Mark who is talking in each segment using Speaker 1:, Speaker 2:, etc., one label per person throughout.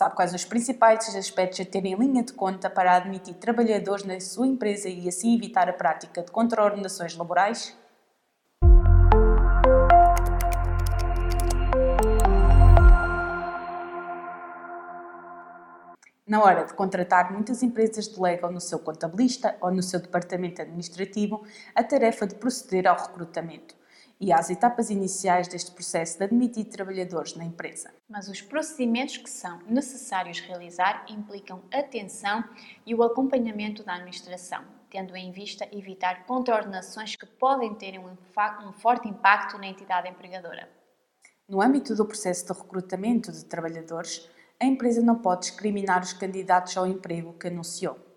Speaker 1: Sabe quais os principais aspectos a ter em linha de conta para admitir trabalhadores na sua empresa e assim evitar a prática de contraordenações laborais? Na hora de contratar, muitas empresas delegam no seu contabilista ou no seu departamento administrativo a tarefa de proceder ao recrutamento e às etapas iniciais deste processo de admitir trabalhadores na empresa.
Speaker 2: Mas os procedimentos que são necessários realizar implicam atenção e o acompanhamento da administração, tendo em vista evitar contraordenações que podem ter um, um forte impacto na entidade empregadora.
Speaker 1: No âmbito do processo de recrutamento de trabalhadores, a empresa não pode discriminar os candidatos ao emprego que anunciou.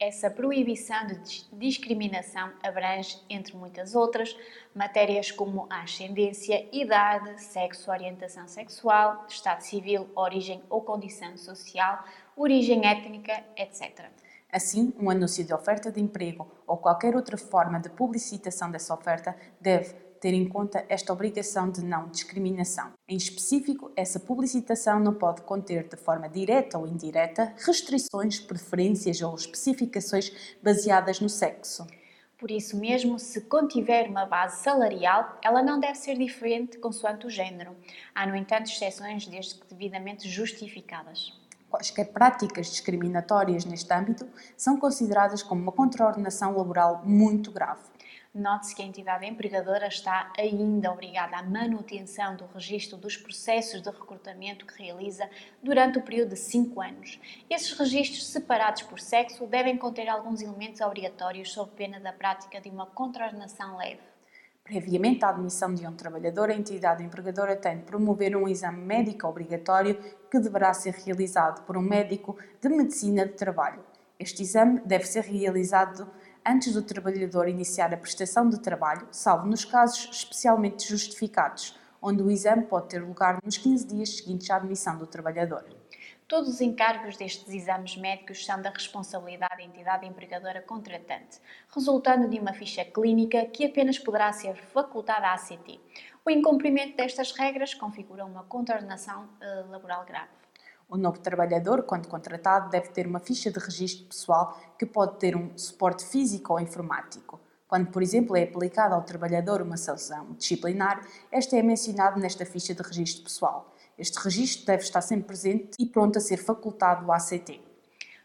Speaker 2: Essa proibição de discriminação abrange, entre muitas outras, matérias como ascendência, idade, sexo, orientação sexual, estado civil, origem ou condição social, origem étnica, etc.
Speaker 1: Assim, um anúncio de oferta de emprego ou qualquer outra forma de publicitação dessa oferta deve ter em conta esta obrigação de não discriminação. Em específico, essa publicitação não pode conter, de forma direta ou indireta, restrições, preferências ou especificações baseadas no sexo.
Speaker 2: Por isso mesmo, se contiver uma base salarial, ela não deve ser diferente consoante o género. Há, no entanto, exceções desde que devidamente justificadas.
Speaker 1: Quaisquer práticas discriminatórias neste âmbito são consideradas como uma contraordenação laboral muito grave.
Speaker 2: Note-se que a entidade empregadora está ainda obrigada à manutenção do registro dos processos de recrutamento que realiza durante o período de 5 anos. Esses registros, separados por sexo, devem conter alguns elementos obrigatórios sob pena da prática de uma contraordenação leve.
Speaker 1: Previamente à admissão de um trabalhador, a entidade empregadora tem de promover um exame médico obrigatório que deverá ser realizado por um médico de medicina de trabalho. Este exame deve ser realizado antes do trabalhador iniciar a prestação de trabalho, salvo nos casos especialmente justificados, onde o exame pode ter lugar nos 15 dias seguintes à admissão do trabalhador.
Speaker 2: Todos os encargos destes exames médicos são da responsabilidade da entidade empregadora contratante, resultando de uma ficha clínica que apenas poderá ser facultada à ACT. O incumprimento destas regras configura uma contraordenação uh, laboral grave.
Speaker 1: O novo trabalhador, quando contratado, deve ter uma ficha de registro pessoal que pode ter um suporte físico ou informático. Quando, por exemplo, é aplicada ao trabalhador uma sanção disciplinar, esta é mencionada nesta ficha de registro pessoal. Este registro deve estar sempre presente e pronto a ser facultado ao ACT.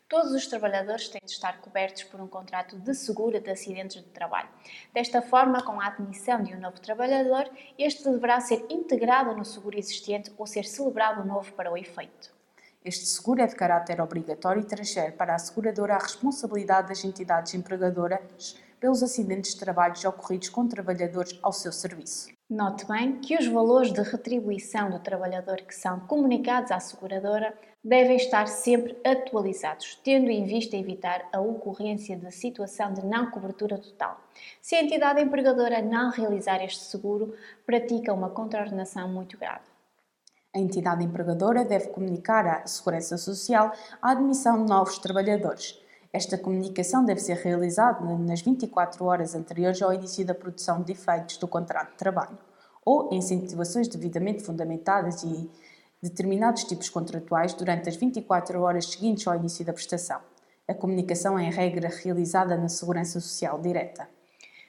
Speaker 2: Todos os trabalhadores têm de estar cobertos por um contrato de seguro de acidentes de trabalho. Desta forma, com a admissão de um novo trabalhador, este deverá ser integrado no seguro existente ou ser celebrado novo para o efeito.
Speaker 1: Este seguro é de caráter obrigatório e transfere para a seguradora a responsabilidade das entidades empregadoras pelos acidentes de trabalho ocorridos com trabalhadores ao seu serviço.
Speaker 2: Note bem que os valores de retribuição do trabalhador que são comunicados à seguradora devem estar sempre atualizados, tendo em vista evitar a ocorrência de situação de não cobertura total. Se a entidade empregadora não realizar este seguro, pratica uma contraordenação muito grave.
Speaker 1: A entidade empregadora deve comunicar à Segurança Social a admissão de novos trabalhadores. Esta comunicação deve ser realizada nas 24 horas anteriores ao início da produção de efeitos do contrato de trabalho ou em situações devidamente fundamentadas e determinados tipos contratuais durante as 24 horas seguintes ao início da prestação. A comunicação é, em regra, realizada na Segurança Social direta.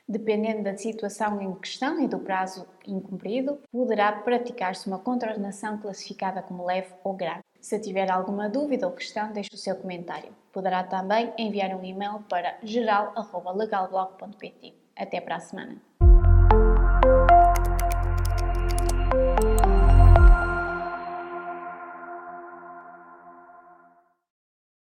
Speaker 2: Dependendo da situação em questão e do prazo incumprido, poderá praticar-se uma contraordenação classificada como leve ou grave. Se tiver alguma dúvida ou questão, deixe o seu comentário. Poderá também enviar um e-mail para geral.legalblog.pt. Até para a semana!